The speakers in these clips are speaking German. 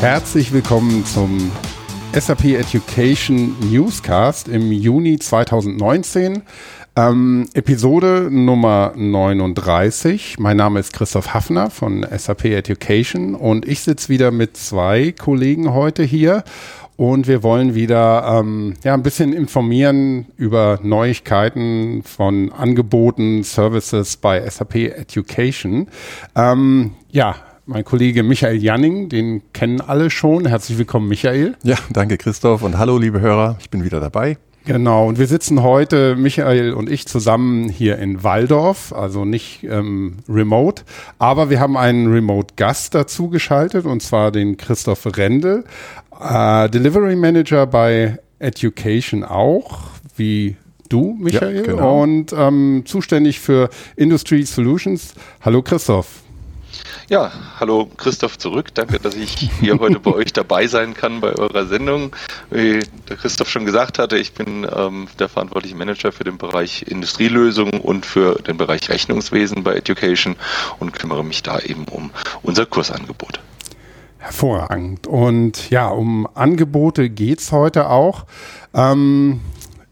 Herzlich willkommen zum SAP Education Newscast im Juni 2019. Ähm, Episode Nummer 39. Mein Name ist Christoph Hafner von SAP Education und ich sitze wieder mit zwei Kollegen heute hier und wir wollen wieder ähm, ja, ein bisschen informieren über Neuigkeiten von Angeboten, Services bei SAP Education. Ähm, ja, mein Kollege Michael Janning, den kennen alle schon. Herzlich willkommen, Michael. Ja, danke Christoph und hallo liebe Hörer, ich bin wieder dabei. Genau, und wir sitzen heute, Michael und ich, zusammen hier in Waldorf, also nicht ähm, remote, aber wir haben einen Remote-Gast dazu geschaltet, und zwar den Christoph Rendel, äh, Delivery Manager bei Education auch, wie du, Michael, ja, genau. und ähm, zuständig für Industry Solutions. Hallo Christoph. Ja, hallo Christoph zurück. Danke, dass ich hier heute bei euch dabei sein kann bei eurer Sendung. Wie der Christoph schon gesagt hatte, ich bin ähm, der verantwortliche Manager für den Bereich Industrielösungen und für den Bereich Rechnungswesen bei Education und kümmere mich da eben um unser Kursangebot. Hervorragend. Und ja, um Angebote geht's heute auch. Ähm,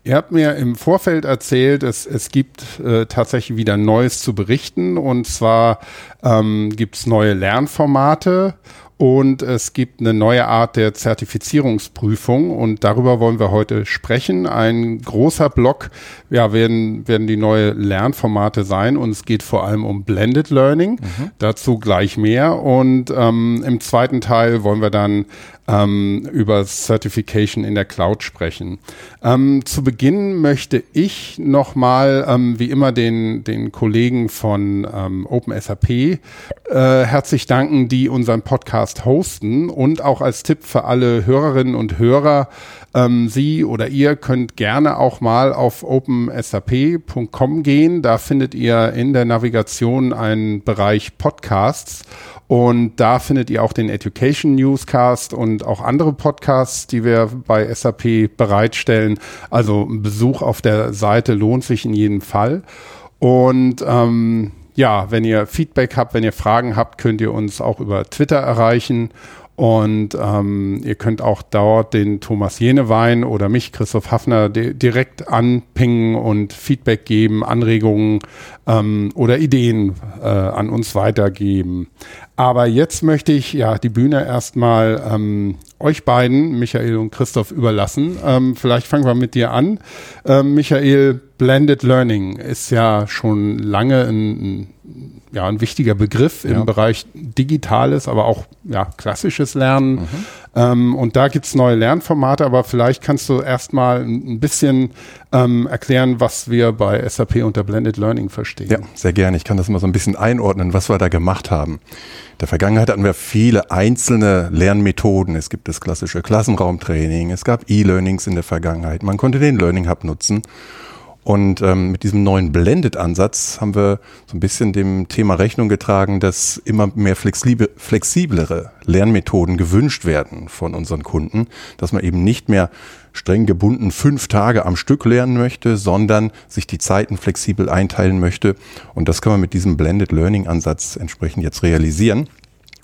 Ihr habt mir im Vorfeld erzählt, es, es gibt äh, tatsächlich wieder Neues zu berichten. Und zwar ähm, gibt es neue Lernformate und es gibt eine neue Art der Zertifizierungsprüfung und darüber wollen wir heute sprechen. Ein großer Block ja, werden, werden die neue Lernformate sein und es geht vor allem um Blended Learning. Mhm. Dazu gleich mehr. Und ähm, im zweiten Teil wollen wir dann ähm, über Certification in der Cloud sprechen. Ähm, zu Beginn möchte ich nochmal, ähm, wie immer, den, den Kollegen von ähm, OpenSAP äh, herzlich danken, die unseren Podcast hosten und auch als Tipp für alle Hörerinnen und Hörer, ähm, Sie oder ihr könnt gerne auch mal auf opensap.com gehen. Da findet ihr in der Navigation einen Bereich Podcasts und da findet ihr auch den Education Newscast und auch andere Podcasts, die wir bei SAP bereitstellen. Also ein Besuch auf der Seite lohnt sich in jedem Fall. Und ähm, ja, wenn ihr Feedback habt, wenn ihr Fragen habt, könnt ihr uns auch über Twitter erreichen. Und ähm, ihr könnt auch dort den Thomas Jenewein oder mich, Christoph Hafner, direkt anpingen und Feedback geben, Anregungen ähm, oder Ideen äh, an uns weitergeben. Aber jetzt möchte ich ja die Bühne erstmal ähm, euch beiden, Michael und Christoph, überlassen. Ähm, vielleicht fangen wir mit dir an. Ähm, Michael, Blended Learning ist ja schon lange ein, ja, ein wichtiger Begriff ja. im Bereich digitales, aber auch ja, klassisches Lernen. Mhm. Ähm, und da gibt's neue Lernformate, aber vielleicht kannst du erstmal ein bisschen ähm, erklären, was wir bei SAP unter Blended Learning verstehen. Ja, sehr gerne. Ich kann das mal so ein bisschen einordnen, was wir da gemacht haben. In der Vergangenheit hatten wir viele einzelne Lernmethoden. Es gibt das klassische Klassenraumtraining, es gab E-Learnings in der Vergangenheit. Man konnte den Learning Hub nutzen. Und ähm, mit diesem neuen Blended-Ansatz haben wir so ein bisschen dem Thema Rechnung getragen, dass immer mehr flexible, flexiblere Lernmethoden gewünscht werden von unseren Kunden, dass man eben nicht mehr streng gebunden fünf Tage am Stück lernen möchte, sondern sich die Zeiten flexibel einteilen möchte. Und das kann man mit diesem Blended Learning-Ansatz entsprechend jetzt realisieren.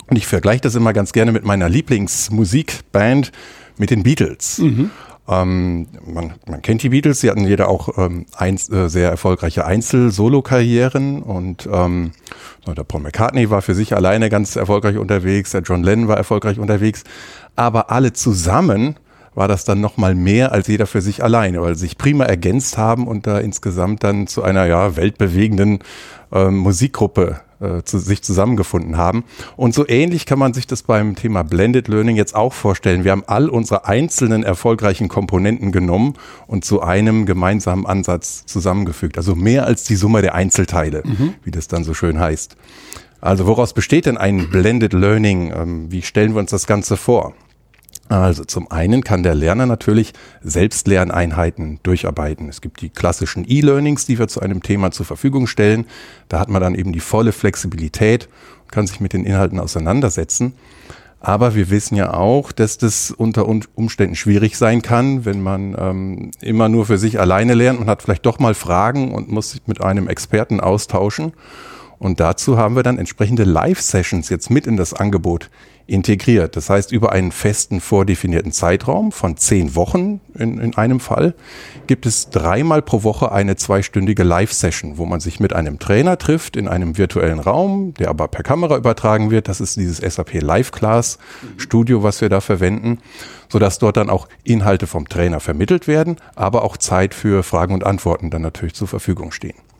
Und ich vergleiche das immer ganz gerne mit meiner Lieblingsmusikband, mit den Beatles. Mhm. Ähm, man, man kennt die Beatles, sie hatten jeder auch ähm, ein, äh, sehr erfolgreiche Einzel-Solo-Karrieren und ähm, der Paul McCartney war für sich alleine ganz erfolgreich unterwegs, der John Lennon war erfolgreich unterwegs, aber alle zusammen war das dann nochmal mehr als jeder für sich alleine, weil sie sich prima ergänzt haben und da insgesamt dann zu einer ja weltbewegenden äh, Musikgruppe äh, zu, sich zusammengefunden haben. Und so ähnlich kann man sich das beim Thema Blended Learning jetzt auch vorstellen. Wir haben all unsere einzelnen erfolgreichen Komponenten genommen und zu einem gemeinsamen Ansatz zusammengefügt. Also mehr als die Summe der Einzelteile, mhm. wie das dann so schön heißt. Also woraus besteht denn ein Blended Learning? Ähm, wie stellen wir uns das Ganze vor? Also zum einen kann der Lerner natürlich Selbstlerneinheiten durcharbeiten. Es gibt die klassischen E-Learnings, die wir zu einem Thema zur Verfügung stellen. Da hat man dann eben die volle Flexibilität und kann sich mit den Inhalten auseinandersetzen. Aber wir wissen ja auch, dass das unter Umständen schwierig sein kann, wenn man ähm, immer nur für sich alleine lernt und hat vielleicht doch mal Fragen und muss sich mit einem Experten austauschen. Und dazu haben wir dann entsprechende Live-Sessions jetzt mit in das Angebot integriert. Das heißt, über einen festen vordefinierten Zeitraum von zehn Wochen in, in einem Fall gibt es dreimal pro Woche eine zweistündige Live-Session, wo man sich mit einem Trainer trifft in einem virtuellen Raum, der aber per Kamera übertragen wird. Das ist dieses SAP Live Class Studio, was wir da verwenden, sodass dort dann auch Inhalte vom Trainer vermittelt werden, aber auch Zeit für Fragen und Antworten dann natürlich zur Verfügung stehen.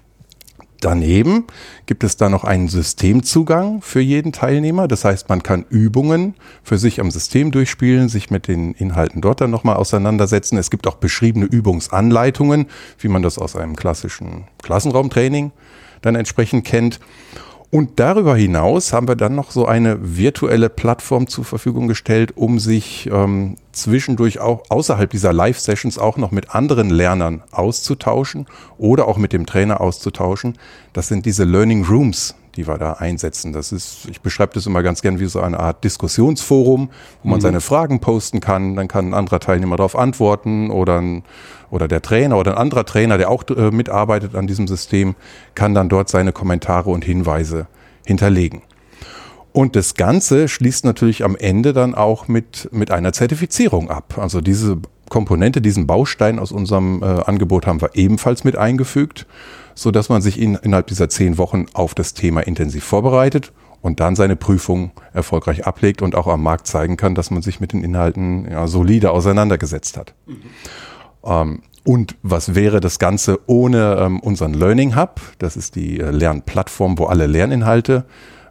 Daneben gibt es da noch einen Systemzugang für jeden Teilnehmer. Das heißt, man kann Übungen für sich am System durchspielen, sich mit den Inhalten dort dann nochmal auseinandersetzen. Es gibt auch beschriebene Übungsanleitungen, wie man das aus einem klassischen Klassenraumtraining dann entsprechend kennt. Und darüber hinaus haben wir dann noch so eine virtuelle Plattform zur Verfügung gestellt, um sich ähm, zwischendurch auch außerhalb dieser Live-Sessions auch noch mit anderen Lernern auszutauschen oder auch mit dem Trainer auszutauschen. Das sind diese Learning Rooms, die wir da einsetzen. Das ist, ich beschreibe das immer ganz gern wie so eine Art Diskussionsforum, wo man mhm. seine Fragen posten kann. Dann kann ein anderer Teilnehmer darauf antworten oder ein, oder der Trainer oder ein anderer Trainer, der auch äh, mitarbeitet an diesem System, kann dann dort seine Kommentare und Hinweise hinterlegen. Und das Ganze schließt natürlich am Ende dann auch mit, mit einer Zertifizierung ab. Also diese Komponente, diesen Baustein aus unserem äh, Angebot haben wir ebenfalls mit eingefügt so dass man sich in, innerhalb dieser zehn Wochen auf das Thema intensiv vorbereitet und dann seine Prüfung erfolgreich ablegt und auch am Markt zeigen kann, dass man sich mit den Inhalten ja, solide auseinandergesetzt hat. Mhm. Ähm, und was wäre das Ganze ohne ähm, unseren Learning Hub? Das ist die äh, Lernplattform, wo alle Lerninhalte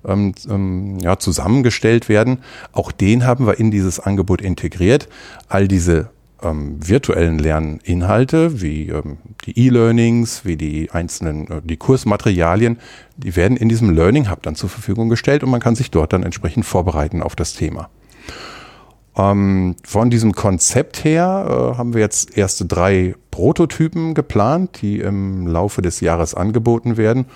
ähm, ähm, ja, zusammengestellt werden. Auch den haben wir in dieses Angebot integriert. All diese ähm, virtuellen Lerninhalte, wie ähm, die E-Learnings, wie die einzelnen, äh, die Kursmaterialien, die werden in diesem Learning Hub dann zur Verfügung gestellt und man kann sich dort dann entsprechend vorbereiten auf das Thema. Ähm, von diesem Konzept her äh, haben wir jetzt erste drei Prototypen geplant, die im Laufe des Jahres angeboten werden.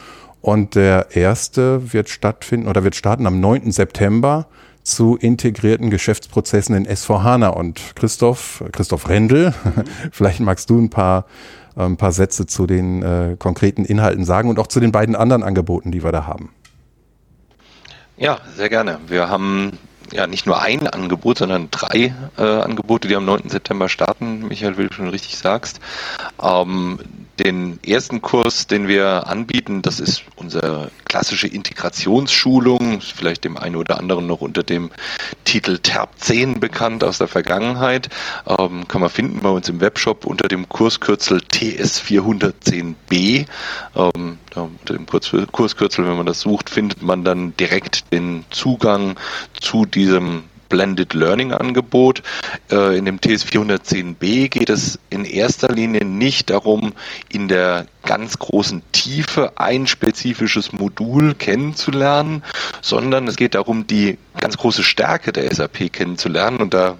Und der erste wird stattfinden oder wird starten am 9. September zu integrierten Geschäftsprozessen in S4HANA. Und Christoph, Christoph Rendel, vielleicht magst du ein paar, ein paar Sätze zu den äh, konkreten Inhalten sagen und auch zu den beiden anderen Angeboten, die wir da haben. Ja, sehr gerne. Wir haben ja nicht nur ein Angebot, sondern drei äh, Angebote, die am 9. September starten. Michael, wie du schon richtig sagst. Ähm, den ersten Kurs, den wir anbieten, das ist unsere klassische Integrationsschulung, vielleicht dem einen oder anderen noch unter dem Titel TERP 10 bekannt aus der Vergangenheit. Ähm, kann man finden bei uns im Webshop unter dem Kurskürzel TS410b. Ähm, unter dem Kurskürzel, wenn man das sucht, findet man dann direkt den Zugang zu diesem Blended Learning Angebot. Äh, in dem TS 410b geht es in erster Linie nicht darum, in der ganz großen Tiefe ein spezifisches Modul kennenzulernen, sondern es geht darum, die ganz große Stärke der SAP kennenzulernen. Und da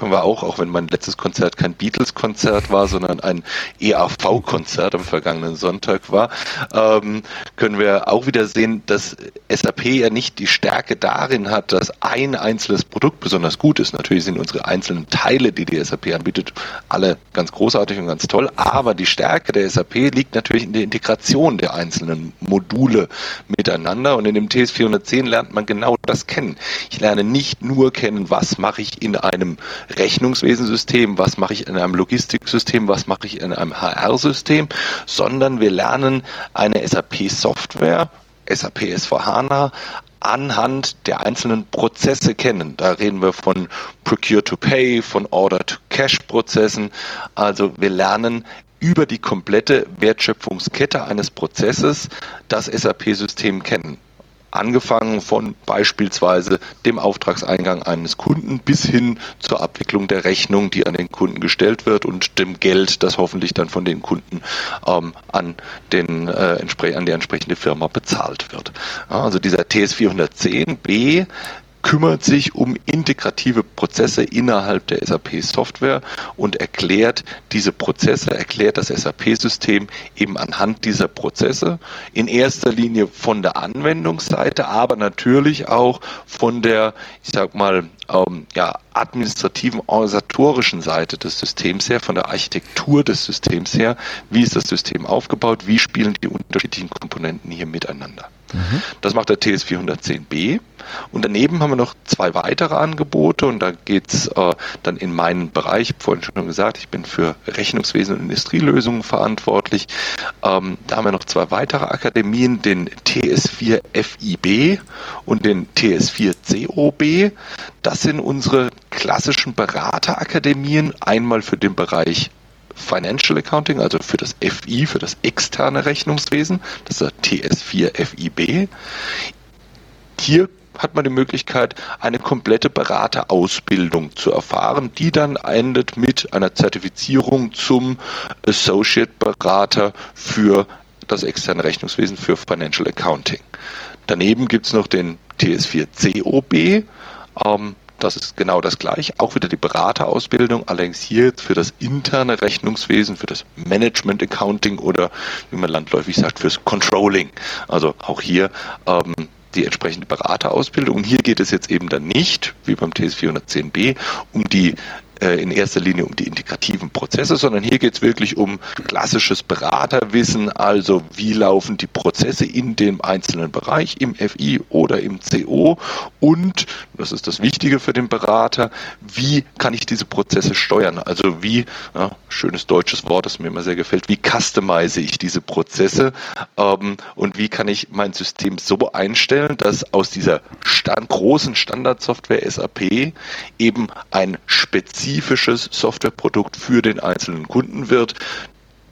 können wir auch, auch wenn mein letztes Konzert kein Beatles-Konzert war, sondern ein EAV-Konzert am vergangenen Sonntag war, ähm, können wir auch wieder sehen, dass SAP ja nicht die Stärke darin hat, dass ein einzelnes Produkt besonders gut ist. Natürlich sind unsere einzelnen Teile, die die SAP anbietet, alle ganz großartig und ganz toll, aber die Stärke der SAP liegt natürlich in der Integration der einzelnen Module miteinander und in dem TS 410 lernt man genau das kennen. Ich lerne nicht nur kennen, was mache ich in einem Rechnungswesensystem, was mache ich in einem Logistiksystem, was mache ich in einem HR-System, sondern wir lernen eine SAP-Software, SAP S4HANA, anhand der einzelnen Prozesse kennen. Da reden wir von Procure to Pay, von Order to Cash Prozessen. Also wir lernen über die komplette Wertschöpfungskette eines Prozesses das SAP-System kennen angefangen von beispielsweise dem Auftragseingang eines Kunden bis hin zur Abwicklung der Rechnung, die an den Kunden gestellt wird und dem Geld, das hoffentlich dann von den Kunden ähm, an, den, äh, an die entsprechende Firma bezahlt wird. Ja, also dieser TS 410b kümmert sich um integrative Prozesse innerhalb der SAP-Software und erklärt diese Prozesse, erklärt das SAP-System eben anhand dieser Prozesse, in erster Linie von der Anwendungsseite, aber natürlich auch von der, ich sag mal, ähm, ja, administrativen, organisatorischen Seite des Systems her, von der Architektur des Systems her, wie ist das System aufgebaut, wie spielen die unterschiedlichen Komponenten hier miteinander. Das macht der TS410B. Und daneben haben wir noch zwei weitere Angebote und da geht es äh, dann in meinen Bereich, vorhin schon gesagt, ich bin für Rechnungswesen und Industrielösungen verantwortlich. Ähm, da haben wir noch zwei weitere Akademien, den TS4FIB und den TS4COB. Das sind unsere klassischen Beraterakademien, einmal für den Bereich Financial Accounting, also für das FI, für das externe Rechnungswesen, das ist der TS4 FIB. Hier hat man die Möglichkeit, eine komplette Beraterausbildung zu erfahren, die dann endet mit einer Zertifizierung zum Associate Berater für das externe Rechnungswesen für Financial Accounting. Daneben gibt es noch den TS4 COB. Ähm, das ist genau das gleiche. Auch wieder die Beraterausbildung, allerdings hier für das interne Rechnungswesen, für das Management Accounting oder wie man landläufig sagt, fürs Controlling. Also auch hier ähm, die entsprechende Beraterausbildung. Und hier geht es jetzt eben dann nicht, wie beim TS 410b, um die äh, in erster Linie um die integrativen Prozesse, sondern hier geht es wirklich um klassisches Beraterwissen, also wie laufen die Prozesse in dem einzelnen Bereich, im FI oder im CO und, das ist das Wichtige für den Berater, wie kann ich diese Prozesse steuern? Also wie, ja, schönes deutsches Wort, das mir immer sehr gefällt, wie customize ich diese Prozesse ähm, und wie kann ich mein System so einstellen, dass aus dieser Stand, großen Standardsoftware SAP eben ein spezifisches spezifisches Softwareprodukt für den einzelnen Kunden wird,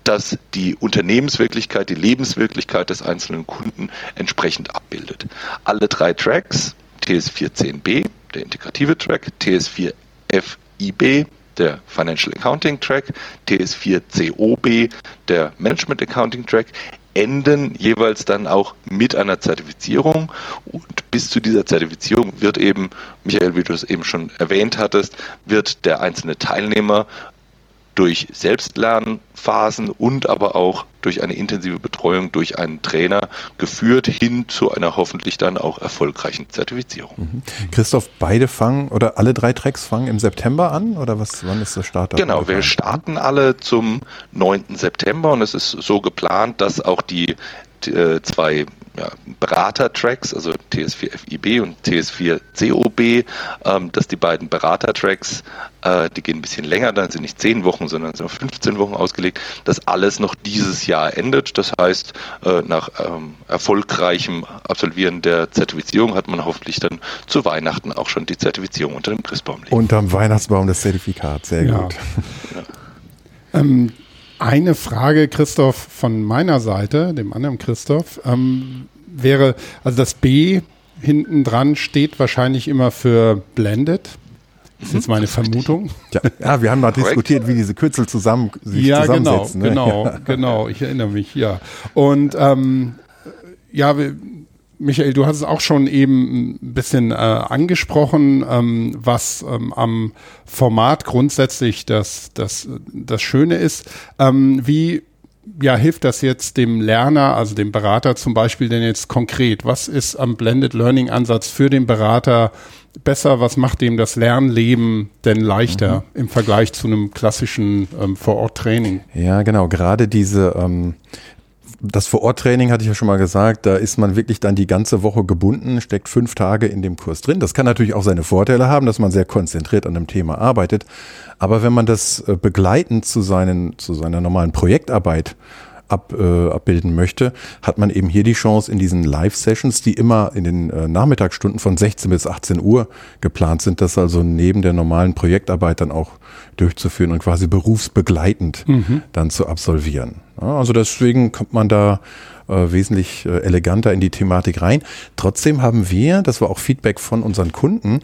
das die Unternehmenswirklichkeit, die Lebenswirklichkeit des einzelnen Kunden entsprechend abbildet. Alle drei Tracks, TS410B, der integrative Track, TS4FIB, der Financial Accounting Track, TS4COB, der Management Accounting Track, enden jeweils dann auch mit einer Zertifizierung. Und bis zu dieser Zertifizierung wird eben, Michael, wie du es eben schon erwähnt hattest, wird der einzelne Teilnehmer durch Selbstlernphasen und aber auch durch eine intensive Betreuung durch einen Trainer geführt hin zu einer hoffentlich dann auch erfolgreichen Zertifizierung. Mhm. Christoph, beide fangen oder alle drei Tracks fangen im September an oder was, wann ist der Start? Genau, wir starten alle zum 9. September und es ist so geplant, dass auch die äh, zwei ja, Berater-Tracks, also TS4FIB und TS4COB, ähm, dass die beiden Berater-Tracks, äh, die gehen ein bisschen länger, dann sind nicht 10 Wochen, sondern sind auf 15 Wochen ausgelegt, dass alles noch dieses Jahr endet. Das heißt, äh, nach ähm, erfolgreichem Absolvieren der Zertifizierung hat man hoffentlich dann zu Weihnachten auch schon die Zertifizierung unter dem Christbaum liegen. Unterm Weihnachtsbaum das Zertifikat, sehr ja. gut. Ja. Ähm, eine Frage, Christoph, von meiner Seite, dem anderen Christoph, ähm, wäre, also das B hinten dran steht wahrscheinlich immer für Blended. Das ist jetzt meine Vermutung. Ja, ja wir haben mal diskutiert, wie diese Kürzel zusammen sich ja, genau, zusammensetzen. Genau, ne? genau, ja. genau. Ich erinnere mich, ja. Und ähm, ja, Michael, du hast es auch schon eben ein bisschen äh, angesprochen, ähm, was ähm, am Format grundsätzlich das, das, das Schöne ist. Ähm, wie ja, hilft das jetzt dem Lerner, also dem Berater zum Beispiel denn jetzt konkret? Was ist am Blended Learning Ansatz für den Berater besser? Was macht dem das Lernleben denn leichter mhm. im Vergleich zu einem klassischen ähm, Vor-Ort-Training? Ja, genau. Gerade diese ähm, das Vor-Ort-Training hatte ich ja schon mal gesagt, da ist man wirklich dann die ganze Woche gebunden, steckt fünf Tage in dem Kurs drin. Das kann natürlich auch seine Vorteile haben, dass man sehr konzentriert an dem Thema arbeitet. Aber wenn man das äh, begleitend zu, seinen, zu seiner normalen Projektarbeit ab, äh, abbilden möchte, hat man eben hier die Chance in diesen Live-Sessions, die immer in den äh, Nachmittagsstunden von 16 bis 18 Uhr geplant sind, das also neben der normalen Projektarbeit dann auch durchzuführen und quasi berufsbegleitend mhm. dann zu absolvieren. Ja, also deswegen kommt man da äh, wesentlich äh, eleganter in die Thematik rein. Trotzdem haben wir, das war auch Feedback von unseren Kunden,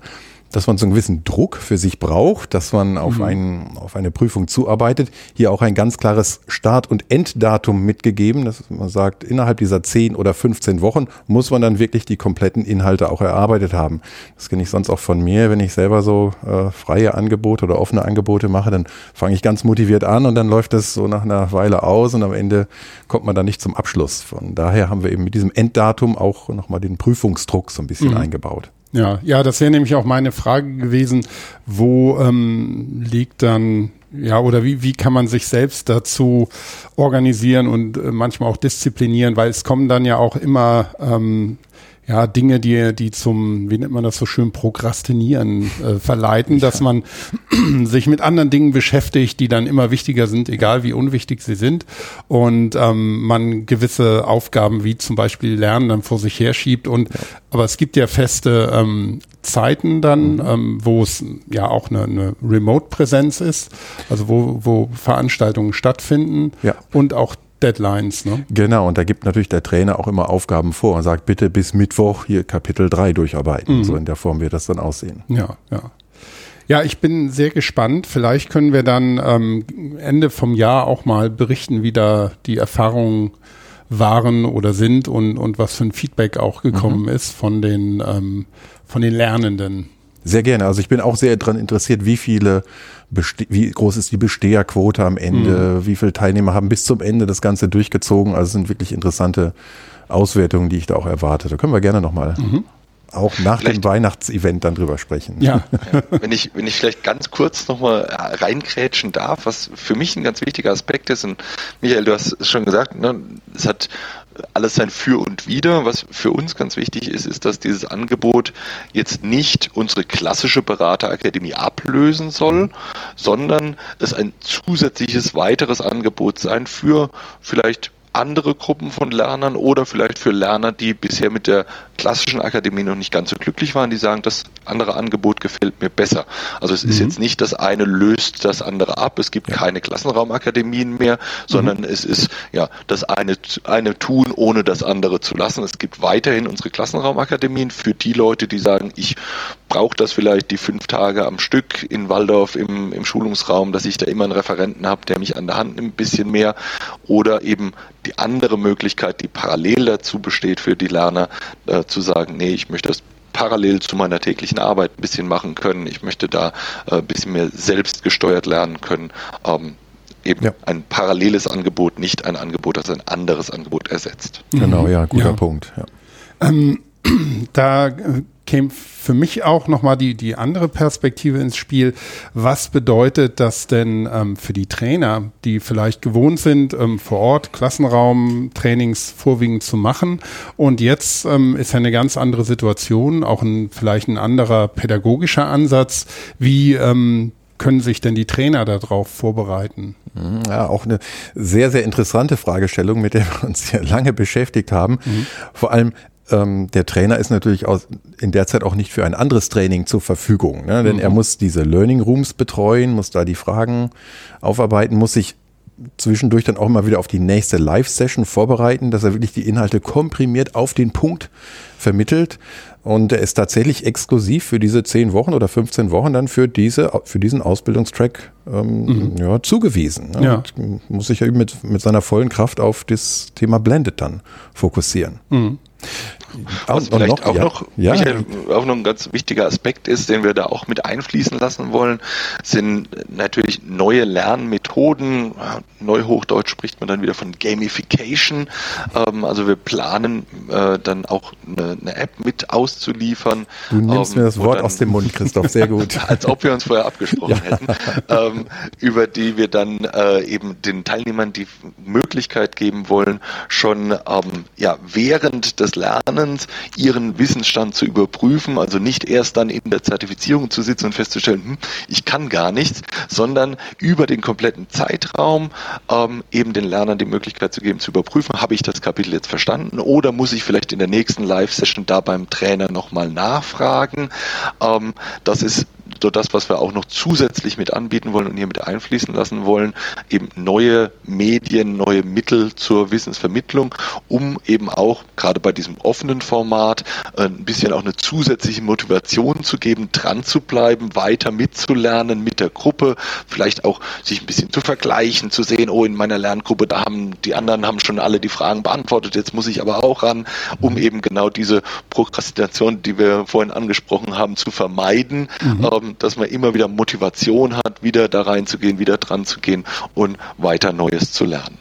dass man so einen gewissen Druck für sich braucht, dass man auf, mhm. einen, auf eine Prüfung zuarbeitet. Hier auch ein ganz klares Start- und Enddatum mitgegeben, dass man sagt, innerhalb dieser 10 oder 15 Wochen muss man dann wirklich die kompletten Inhalte auch erarbeitet haben. Das kenne ich sonst auch von mir, wenn ich selber so äh, freie Angebote oder offene Angebote mache, dann fange ich ganz motiviert an und dann läuft das so nach einer Weile aus und am Ende kommt man dann nicht zum Abschluss. Von daher haben wir eben mit diesem Enddatum auch nochmal den Prüfungsdruck so ein bisschen mhm. eingebaut. Ja, ja, das wäre nämlich auch meine Frage gewesen, wo ähm, liegt dann ja, oder wie, wie kann man sich selbst dazu organisieren und äh, manchmal auch disziplinieren, weil es kommen dann ja auch immer ähm, ja, Dinge, die, die zum, wie nennt man das so schön, Prokrastinieren äh, verleiten, ja. dass man sich mit anderen Dingen beschäftigt, die dann immer wichtiger sind, egal wie unwichtig sie sind. Und ähm, man gewisse Aufgaben wie zum Beispiel Lernen dann vor sich herschiebt. Und ja. aber es gibt ja feste ähm, Zeiten dann, mhm. ähm, wo es ja auch eine, eine Remote-Präsenz ist, also wo, wo Veranstaltungen stattfinden ja. und auch Deadlines, ne? Genau, und da gibt natürlich der Trainer auch immer Aufgaben vor und sagt, bitte bis Mittwoch hier Kapitel 3 durcharbeiten. Mhm. So in der Form wird das dann aussehen. Ja, ja. Ja, ich bin sehr gespannt. Vielleicht können wir dann ähm, Ende vom Jahr auch mal berichten, wie da die Erfahrungen waren oder sind und, und was für ein Feedback auch gekommen mhm. ist von den, ähm, von den Lernenden. Sehr gerne. Also ich bin auch sehr daran interessiert, wie viele, Beste wie groß ist die Besteherquote am Ende, mhm. wie viele Teilnehmer haben bis zum Ende das Ganze durchgezogen. Also es sind wirklich interessante Auswertungen, die ich da auch erwarte. Da können wir gerne nochmal mhm. auch nach vielleicht, dem Weihnachtsevent dann drüber sprechen. Ja. Wenn ich, wenn ich vielleicht ganz kurz nochmal reinkrätschen darf, was für mich ein ganz wichtiger Aspekt ist, und Michael, du hast es schon gesagt, ne, es hat alles sein Für und Wider. Was für uns ganz wichtig ist, ist, dass dieses Angebot jetzt nicht unsere klassische Beraterakademie ablösen soll, sondern es ein zusätzliches weiteres Angebot sein für vielleicht andere Gruppen von Lernern oder vielleicht für Lerner, die bisher mit der klassischen Akademie noch nicht ganz so glücklich waren, die sagen, das andere Angebot gefällt mir besser. Also es mhm. ist jetzt nicht das eine löst das andere ab. Es gibt ja. keine Klassenraumakademien mehr, sondern mhm. es ist ja das eine, eine tun, ohne das andere zu lassen. Es gibt weiterhin unsere Klassenraumakademien für die Leute, die sagen, ich brauche das vielleicht die fünf Tage am Stück in Waldorf im, im Schulungsraum, dass ich da immer einen Referenten habe, der mich an der Hand nimmt, ein bisschen mehr. Oder eben die andere Möglichkeit, die parallel dazu besteht für die Lerner, äh, zu sagen, nee, ich möchte das parallel zu meiner täglichen Arbeit ein bisschen machen können. Ich möchte da äh, ein bisschen mehr selbst gesteuert lernen können. Ähm, eben ja. ein paralleles Angebot, nicht ein Angebot, das ein anderes Angebot ersetzt. Genau, ja, guter ja. Punkt. Ja. Ähm, da äh, käme für mich auch nochmal die, die andere Perspektive ins Spiel. Was bedeutet das denn ähm, für die Trainer, die vielleicht gewohnt sind, ähm, vor Ort Klassenraum-Trainings vorwiegend zu machen? Und jetzt ähm, ist ja eine ganz andere Situation, auch ein, vielleicht ein anderer pädagogischer Ansatz. Wie ähm, können sich denn die Trainer darauf vorbereiten? Mhm, ja, auch eine sehr, sehr interessante Fragestellung, mit der wir uns sehr lange beschäftigt haben. Mhm. Vor allem, ähm, der Trainer ist natürlich aus, in der Zeit auch nicht für ein anderes Training zur Verfügung, ne? denn mhm. er muss diese Learning Rooms betreuen, muss da die Fragen aufarbeiten, muss sich zwischendurch dann auch mal wieder auf die nächste Live-Session vorbereiten, dass er wirklich die Inhalte komprimiert auf den Punkt vermittelt. Und er ist tatsächlich exklusiv für diese 10 Wochen oder 15 Wochen dann für diese, für diesen Ausbildungstrack ähm, mhm. ja, zugewiesen. Ne? Ja. muss sich ja mit, mit seiner vollen Kraft auf das Thema Blended dann fokussieren. Mhm. Was vielleicht noch, auch, ja. noch, ja. Michael, auch noch ein ganz wichtiger Aspekt ist, den wir da auch mit einfließen lassen wollen, sind natürlich neue Lernmethoden. Neuhochdeutsch spricht man dann wieder von Gamification. Ähm, also wir planen äh, dann auch eine, App mit auszuliefern. Du nimmst ähm, mir das Wort dann, aus dem Mund, Christoph, sehr gut. als ob wir uns vorher abgesprochen ja. hätten. Ähm, über die wir dann äh, eben den Teilnehmern die Möglichkeit geben wollen, schon ja, während des Lernens ihren Wissensstand zu überprüfen, also nicht erst dann in der Zertifizierung zu sitzen und festzustellen, hm, ich kann gar nichts, sondern über den kompletten Zeitraum ähm, eben den Lernern die Möglichkeit zu geben, zu überprüfen, habe ich das Kapitel jetzt verstanden oder muss ich vielleicht in der nächsten Live-Session da beim Trainer nochmal nachfragen. Ähm, das ist so das, was wir auch noch zusätzlich mit anbieten wollen und hier mit einfließen lassen wollen, eben neue Medien, neue Mittel zur Wissensvermittlung, um eben auch gerade bei diesem offenen Format äh, ein bisschen auch eine zusätzliche Motivation zu geben, dran zu bleiben, weiter mitzulernen mit der Gruppe, vielleicht auch sich ein bisschen zu vergleichen, zu sehen, oh, in meiner Lerngruppe, da haben die anderen haben schon alle die Fragen beantwortet, jetzt muss ich aber auch ran, um eben genau diese Prokrastination, die wir vorhin angesprochen haben, zu vermeiden. Mhm. Ähm, dass man immer wieder Motivation hat, wieder da reinzugehen, wieder dran zu gehen und weiter Neues zu lernen.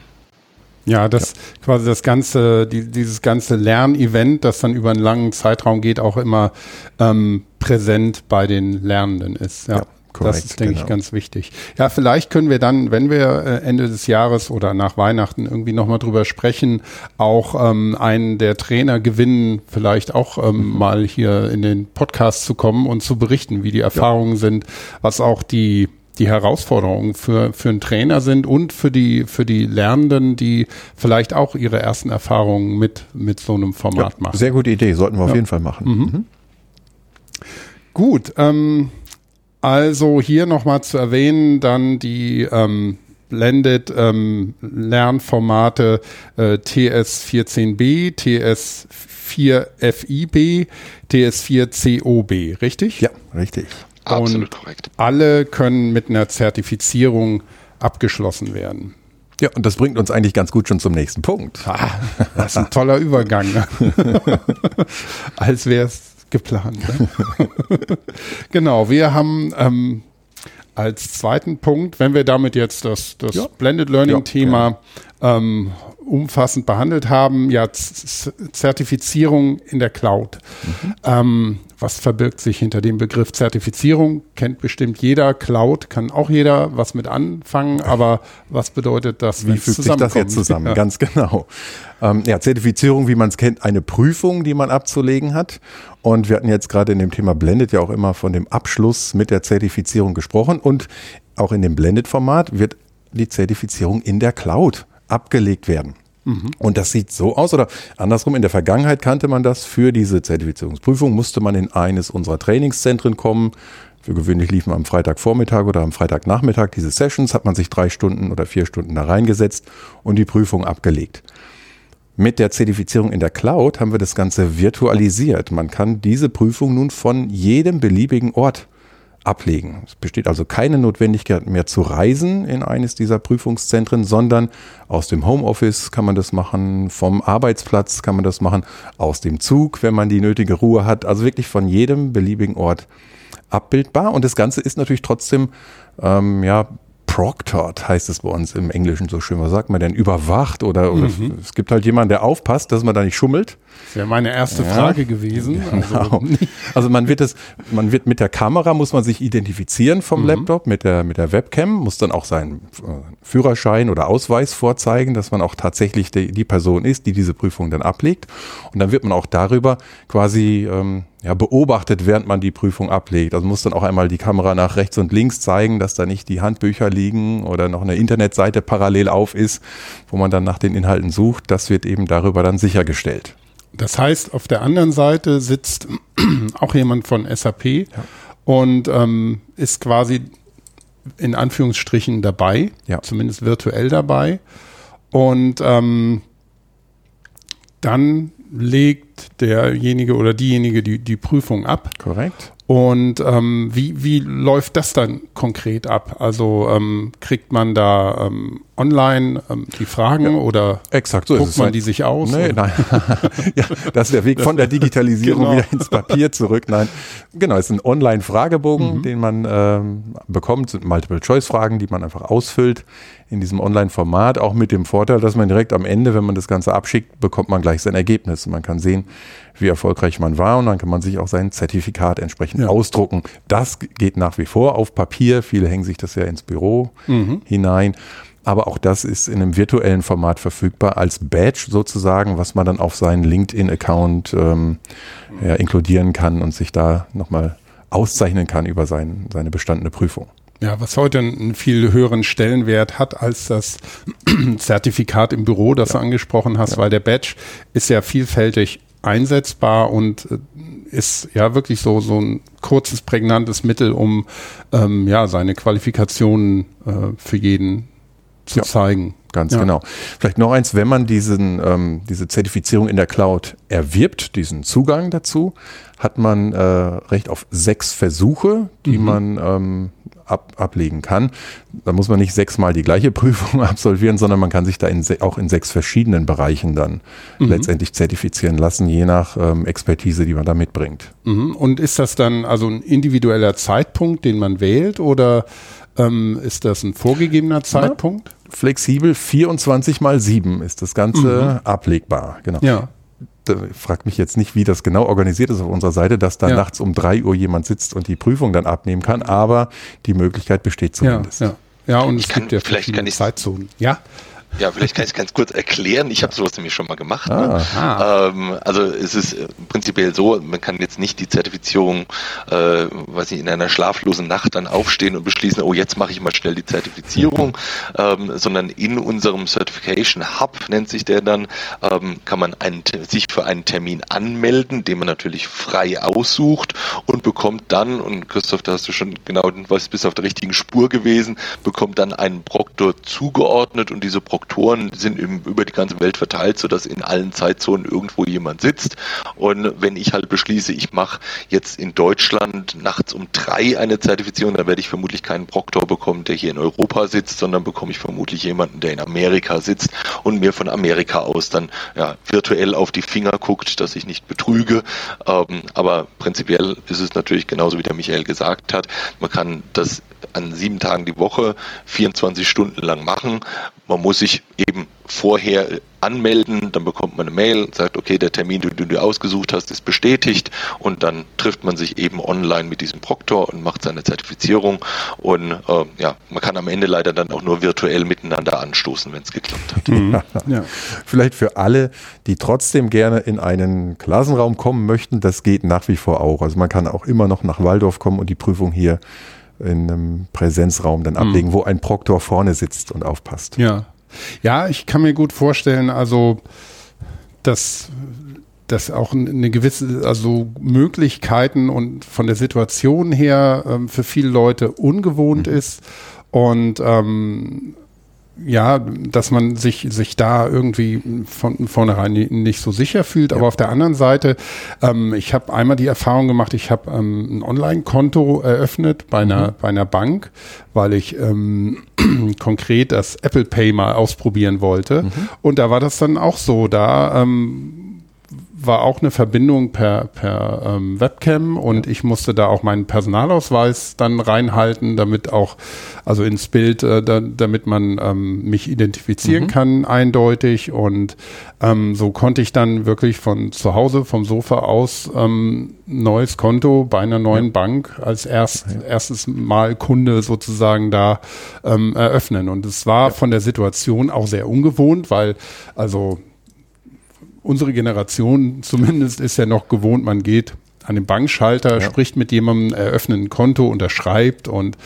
Ja, das ja. quasi das ganze, die, dieses ganze Lernevent, das dann über einen langen Zeitraum geht, auch immer ähm, präsent bei den Lernenden ist. Ja. ja Korrekt, das ist, denke genau. ich, ganz wichtig. Ja, vielleicht können wir dann, wenn wir äh, Ende des Jahres oder nach Weihnachten irgendwie nochmal drüber sprechen, auch ähm, einen der Trainer gewinnen, vielleicht auch ähm, mhm. mal hier in den Podcast zu kommen und zu berichten, wie die Erfahrungen ja. sind, was auch die die Herausforderungen für, für einen Trainer sind und für die, für die Lernenden, die vielleicht auch ihre ersten Erfahrungen mit, mit so einem Format ja, machen. Sehr gute Idee, sollten wir ja. auf jeden Fall machen. Mhm. Mhm. Gut, ähm, also hier nochmal zu erwähnen, dann die ähm, Blended ähm, Lernformate äh, TS14b, TS4FIB, TS4COB, richtig? Ja, richtig. Absolut korrekt. Alle können mit einer Zertifizierung abgeschlossen werden. Ja, und das bringt uns eigentlich ganz gut schon zum nächsten Punkt. Ah, das ist ein toller Übergang. Ne? Als wäre es geplant. Ne? genau, wir haben ähm, als zweiten Punkt, wenn wir damit jetzt das, das ja. Blended Learning-Thema ja, ähm, umfassend behandelt haben, ja, Z Zertifizierung in der Cloud. Mhm. Ähm, was verbirgt sich hinter dem Begriff Zertifizierung? Kennt bestimmt jeder. Cloud kann auch jeder was mit anfangen, aber was bedeutet das? Wie fügt sich das jetzt zusammen? Ja. Ganz genau. Ähm, ja, Zertifizierung, wie man es kennt, eine Prüfung, die man abzulegen hat. Und wir hatten jetzt gerade in dem Thema Blended ja auch immer von dem Abschluss mit der Zertifizierung gesprochen. Und auch in dem Blended-Format wird die Zertifizierung in der Cloud abgelegt werden. Und das sieht so aus, oder andersrum, in der Vergangenheit kannte man das, für diese Zertifizierungsprüfung musste man in eines unserer Trainingszentren kommen. Für gewöhnlich liefen am Freitagvormittag oder am Freitagnachmittag diese Sessions, hat man sich drei Stunden oder vier Stunden da reingesetzt und die Prüfung abgelegt. Mit der Zertifizierung in der Cloud haben wir das Ganze virtualisiert. Man kann diese Prüfung nun von jedem beliebigen Ort ablegen. Es besteht also keine Notwendigkeit mehr zu reisen in eines dieser Prüfungszentren, sondern aus dem Homeoffice kann man das machen, vom Arbeitsplatz kann man das machen, aus dem Zug, wenn man die nötige Ruhe hat. Also wirklich von jedem beliebigen Ort abbildbar. Und das Ganze ist natürlich trotzdem ähm, ja, proctored heißt es bei uns im Englischen so schön. Was sagt man denn? Überwacht oder, oder mhm. es gibt halt jemanden, der aufpasst, dass man da nicht schummelt. Das wäre meine erste ja. Frage gewesen. Genau. Also, also, man wird es, man wird mit der Kamera muss man sich identifizieren vom mhm. Laptop mit der mit der Webcam, muss dann auch seinen äh, Führerschein oder Ausweis vorzeigen, dass man auch tatsächlich die, die Person ist, die diese Prüfung dann ablegt. Und dann wird man auch darüber quasi ähm, ja, beobachtet, während man die Prüfung ablegt. Also muss dann auch einmal die Kamera nach rechts und links zeigen, dass da nicht die Handbücher liegen oder noch eine Internetseite parallel auf ist, wo man dann nach den Inhalten sucht. Das wird eben darüber dann sichergestellt. Das heißt, auf der anderen Seite sitzt auch jemand von SAP ja. und ähm, ist quasi in Anführungsstrichen dabei, ja. zumindest virtuell dabei. Und ähm, dann legt derjenige oder diejenige die, die Prüfung ab. Korrekt. Und ähm, wie, wie läuft das dann konkret ab? Also ähm, kriegt man da ähm, online ähm, die Fragen ja, oder exakt, so guckt man die sich aus? Nee, nein. ja, das ist der Weg von der Digitalisierung genau. wieder ins Papier zurück. Nein, genau, es ist ein Online-Fragebogen, mhm. den man ähm, bekommt, sind Multiple-Choice-Fragen, die man einfach ausfüllt in diesem Online-Format, auch mit dem Vorteil, dass man direkt am Ende, wenn man das Ganze abschickt, bekommt man gleich sein Ergebnis. Man kann sehen, wie erfolgreich man war und dann kann man sich auch sein Zertifikat entsprechend ja. ausdrucken. Das geht nach wie vor auf Papier. Viele hängen sich das ja ins Büro mhm. hinein. Aber auch das ist in einem virtuellen Format verfügbar als Badge sozusagen, was man dann auf seinen LinkedIn-Account ähm, ja, inkludieren kann und sich da nochmal auszeichnen kann über sein, seine bestandene Prüfung. Ja, was heute einen viel höheren Stellenwert hat als das Zertifikat im Büro, das ja. du angesprochen hast, ja. weil der Badge ist ja vielfältig einsetzbar und äh, ist ja wirklich so, so ein kurzes, prägnantes Mittel, um ähm, ja seine Qualifikationen äh, für jeden zu ja, zeigen. Ganz ja. genau. Vielleicht noch eins, wenn man diesen, ähm, diese Zertifizierung in der Cloud erwirbt, diesen Zugang dazu, hat man äh, Recht auf sechs Versuche, die mhm. man ähm, ab, ablegen kann. Da muss man nicht sechsmal die gleiche Prüfung absolvieren, sondern man kann sich da in, auch in sechs verschiedenen Bereichen dann mhm. letztendlich zertifizieren lassen, je nach ähm, Expertise, die man da mitbringt. Mhm. Und ist das dann also ein individueller Zeitpunkt, den man wählt oder ähm, ist das ein vorgegebener Zeitpunkt? flexibel 24 mal 7 ist das Ganze mhm. ablegbar. Genau. Ja. Fragt mich jetzt nicht, wie das genau organisiert ist auf unserer Seite, dass da Ja. nachts um drei Uhr jemand sitzt und die Prüfung dann abnehmen kann, aber die Möglichkeit besteht Ja, zumindest. ja. Ja, und Ich es kann- gibt ja vielleicht kann ich's- Zeitzonen. Ja, Ja, vielleicht kann ich es ganz kurz erklären. Ich habe sowas nämlich schon mal gemacht. Ah. Ne? Ah. Ähm, also es ist äh, prinzipiell so, man kann jetzt nicht die Zertifizierung, äh, weiß ich, in einer schlaflosen Nacht dann aufstehen und beschließen, oh, jetzt mache ich mal schnell die Zertifizierung, ähm, sondern in unserem Certification Hub, nennt sich der dann, ähm, kann man einen, sich für einen Termin anmelden, den man natürlich frei aussucht und bekommt dann, und Christoph, da hast du schon genau, was bist auf der richtigen Spur gewesen, bekommt dann einen Proktor zugeordnet und diese Proktoren sind über die ganze Welt verteilt, sodass in allen Zeitzonen irgendwo jemand sitzt. Und wenn ich halt beschließe, ich mache jetzt in Deutschland nachts um drei eine Zertifizierung, dann werde ich vermutlich keinen Proktor bekommen, der hier in Europa sitzt, sondern bekomme ich vermutlich jemanden, der in Amerika sitzt und mir von Amerika aus dann ja, virtuell auf die Finger guckt, dass ich nicht betrüge. Ähm, aber prinzipiell ist es natürlich genauso, wie der Michael gesagt hat. Man kann das an sieben Tagen die Woche 24 Stunden lang machen. Man muss sich eben vorher anmelden, dann bekommt man eine Mail, sagt, okay, der Termin, den du dir ausgesucht hast, ist bestätigt und dann trifft man sich eben online mit diesem Proktor und macht seine Zertifizierung und äh, ja, man kann am Ende leider dann auch nur virtuell miteinander anstoßen, wenn es geklappt hat. Mhm. ja. Vielleicht für alle, die trotzdem gerne in einen Klassenraum kommen möchten, das geht nach wie vor auch. Also man kann auch immer noch nach Waldorf kommen und die Prüfung hier in einem Präsenzraum dann ablegen, wo ein Proktor vorne sitzt und aufpasst. Ja. Ja, ich kann mir gut vorstellen, also, dass, dass auch eine gewisse, also Möglichkeiten und von der Situation her ähm, für viele Leute ungewohnt ist und ähm, ja, dass man sich, sich da irgendwie von vornherein ni- nicht so sicher fühlt. Aber auf der anderen Seite, ähm, ich habe einmal die Erfahrung gemacht, ich habe ähm, ein Online-Konto eröffnet bei einer, bei einer Bank, weil ich ähm, konkret das Apple Pay mal ausprobieren wollte. Und da war das dann auch so, da ähm, war auch eine Verbindung per, per ähm, Webcam und ich musste da auch meinen Personalausweis dann reinhalten, damit auch, also ins Bild, äh, da, damit man ähm, mich identifizieren kann, eindeutig. Und ähm, so konnte ich dann wirklich von zu Hause, vom Sofa aus, ähm, neues Konto bei einer neuen Bank als erst, erstes Mal Kunde sozusagen da ähm, eröffnen. Und es war von der Situation auch sehr ungewohnt, weil also unsere Generation zumindest ist ja noch gewohnt, man geht an den Bankschalter, spricht mit jemandem, eröffnet ein Konto, unterschreibt und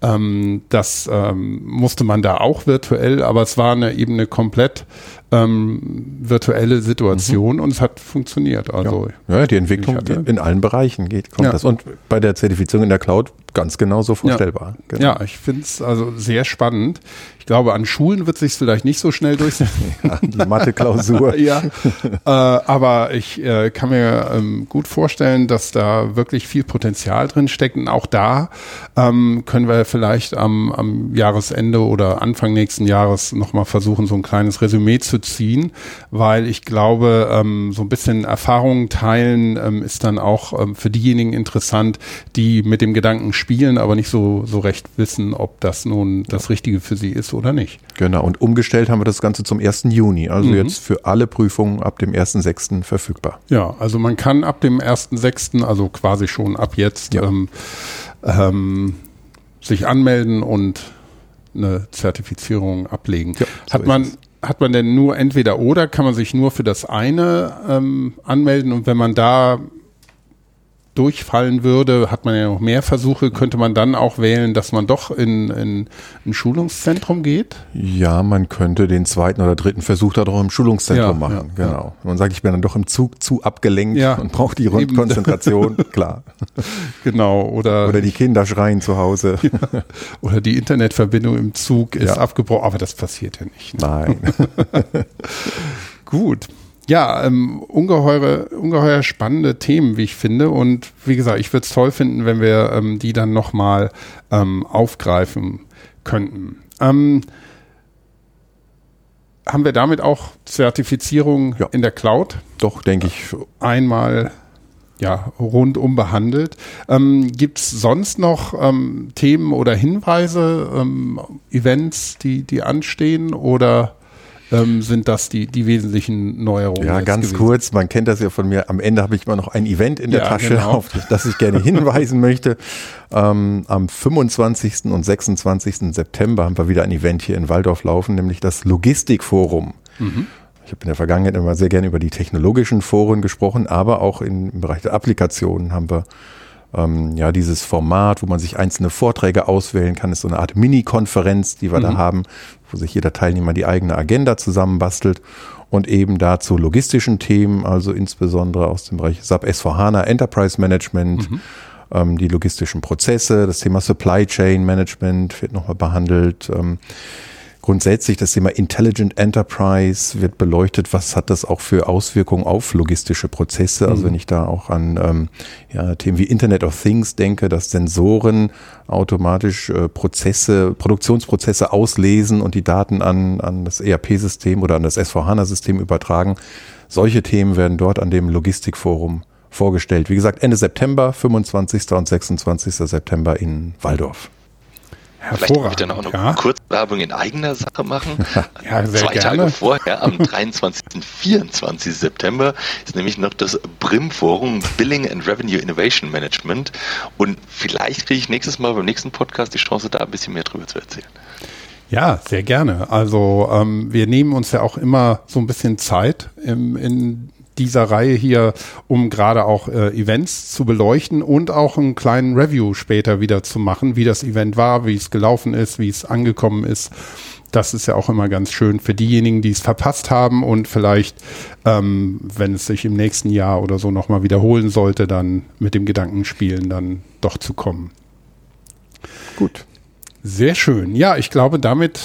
ähm, das ähm, musste man da auch virtuell, aber es war eine, eben eine komplett ähm, virtuelle Situation und es hat funktioniert. Also Ja, die Entwicklung in allen Bereichen geht, kommt Ja. das. Und bei der Zertifizierung in der Cloud ganz genauso vorstellbar. Genau. Ja, ich finde es also sehr spannend. Ich glaube, an Schulen wird sich vielleicht nicht so schnell durchsetzen. Ja, die Mathe-Klausur. ja, äh, aber ich äh, kann mir ähm, gut vorstellen, dass da wirklich viel Potenzial drin steckt. Und auch da ähm, können wir vielleicht am, am Jahresende oder Anfang nächsten Jahres nochmal versuchen, so ein kleines Resümee zu ziehen, weil ich glaube, ähm, so ein bisschen Erfahrungen teilen ähm, ist dann auch ähm, für diejenigen interessant, die mit dem Gedanken spielen, aber nicht so, so recht wissen, ob das nun das Richtige für sie ist oder nicht. Genau. Und umgestellt haben wir das Ganze zum 1. Juni. Also jetzt für alle Prüfungen ab dem 1.6. verfügbar. Ja, also man kann ab dem 1.6., also quasi schon ab jetzt, Ja. ähm, ähm, sich anmelden und eine Zertifizierung ablegen. Ja, so hat man hat man denn nur entweder oder, kann man sich nur für das eine ähm, anmelden und wenn man da durchfallen würde, hat man ja noch mehr Versuche, könnte man dann auch wählen, dass man doch in, in ein Schulungszentrum geht? Ja, man könnte den zweiten oder dritten Versuch da doch im Schulungszentrum Ja, machen. ja, genau. Man sagt, ich bin dann doch im Zug zu abgelenkt Ja, und brauche die eben. Konzentration, klar. Genau, oder, Oder die Kinder schreien zu Hause. oder die Internetverbindung im Zug ist Ja. abgebrochen, aber das passiert ja nicht. ne? Nein. Gut. Ja, ähm, ungeheure, ungeheuer spannende Themen, wie ich finde. Und wie gesagt, ich würde es toll finden, wenn wir ähm, die dann nochmal ähm, aufgreifen könnten. Ähm, haben wir damit auch Zertifizierung Ja. in der Cloud Doch, denke ich, einmal ja, rundum behandelt. Ähm, Gibt es sonst noch ähm, Themen oder Hinweise, ähm, Events, die, die anstehen oder ähm, sind das die, die wesentlichen Neuerungen. Ja, ganz gewesen. kurz, man kennt das ja von mir. Am Ende habe ich immer noch ein Event in der ja, Tasche, genau. auf das ich gerne hinweisen möchte. Ähm, am 25. und 26. September haben wir wieder ein Event hier in Waldorf laufen, nämlich das Logistikforum. Mhm. Ich habe in der Vergangenheit immer sehr gerne über die technologischen Foren gesprochen, aber auch im Bereich der Applikationen haben wir ähm, ja dieses Format, wo man sich einzelne Vorträge auswählen kann, ist so eine Art Mini-Konferenz, die wir mhm. da haben, wo sich jeder Teilnehmer die eigene Agenda zusammenbastelt und eben dazu logistischen Themen, also insbesondere aus dem Bereich SAP S4HANA Enterprise Management, mhm. ähm, die logistischen Prozesse, das Thema Supply Chain Management wird nochmal behandelt. Ähm, Grundsätzlich das Thema Intelligent Enterprise wird beleuchtet. Was hat das auch für Auswirkungen auf logistische Prozesse? Also mhm. wenn ich da auch an ähm, ja, Themen wie Internet of Things denke, dass Sensoren automatisch äh, Prozesse, Produktionsprozesse auslesen und die Daten an, an das ERP-System oder an das S4HANA-System übertragen. Solche Themen werden dort an dem Logistikforum vorgestellt. Wie gesagt, Ende September, 25. und 26. September in Waldorf. Vielleicht kann ich dann auch noch ja. Kurzwerbung in eigener Sache machen. ja, Zwei gerne. Tage vorher, am 23. 24. September, ist nämlich noch das BRIM-Forum Billing and Revenue Innovation Management. Und vielleicht kriege ich nächstes Mal beim nächsten Podcast die Chance, da ein bisschen mehr drüber zu erzählen. Ja, sehr gerne. Also ähm, wir nehmen uns ja auch immer so ein bisschen Zeit im, in dieser Reihe hier, um gerade auch äh, Events zu beleuchten und auch einen kleinen Review später wieder zu machen, wie das Event war, wie es gelaufen ist, wie es angekommen ist. Das ist ja auch immer ganz schön für diejenigen, die es verpasst haben und vielleicht, ähm, wenn es sich im nächsten Jahr oder so nochmal wiederholen sollte, dann mit dem Gedanken spielen, dann doch zu kommen. Gut. Sehr schön. Ja, ich glaube, damit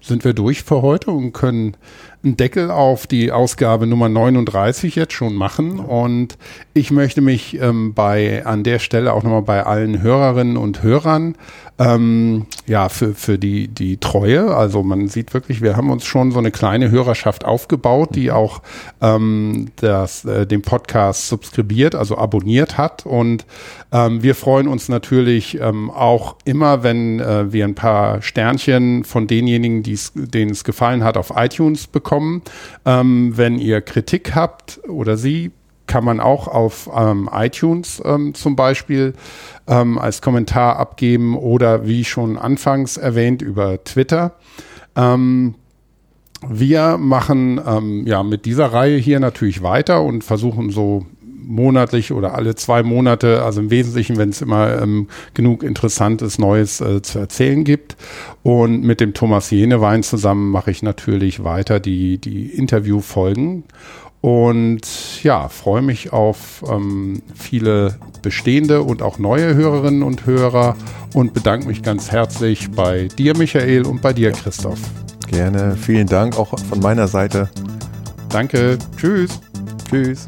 sind wir durch für heute und können einen Deckel auf die Ausgabe Nummer 39 jetzt schon machen. Und ich möchte mich ähm, bei an der Stelle auch nochmal bei allen Hörerinnen und Hörern ähm, ja, für, für die, die Treue. Also man sieht wirklich, wir haben uns schon so eine kleine Hörerschaft aufgebaut, die auch ähm, das, äh, den Podcast subskribiert, also abonniert hat. Und ähm, wir freuen uns natürlich ähm, auch immer, wenn äh, wir ein paar Sternchen von denjenigen, denen es gefallen hat, auf iTunes bekommen. Ähm, wenn ihr Kritik habt oder sie, kann man auch auf ähm, iTunes ähm, zum Beispiel ähm, als Kommentar abgeben oder wie schon anfangs erwähnt über Twitter. Ähm, wir machen ähm, ja mit dieser Reihe hier natürlich weiter und versuchen so monatlich oder alle zwei Monate, also im Wesentlichen, wenn es immer ähm, genug Interessantes Neues äh, zu erzählen gibt. Und mit dem Thomas Jenewein zusammen mache ich natürlich weiter die, die Interviewfolgen. Und ja, freue mich auf ähm, viele bestehende und auch neue Hörerinnen und Hörer und bedanke mich ganz herzlich bei dir, Michael, und bei dir, Christoph. Gerne. Vielen Dank auch von meiner Seite. Danke. Tschüss. Tschüss.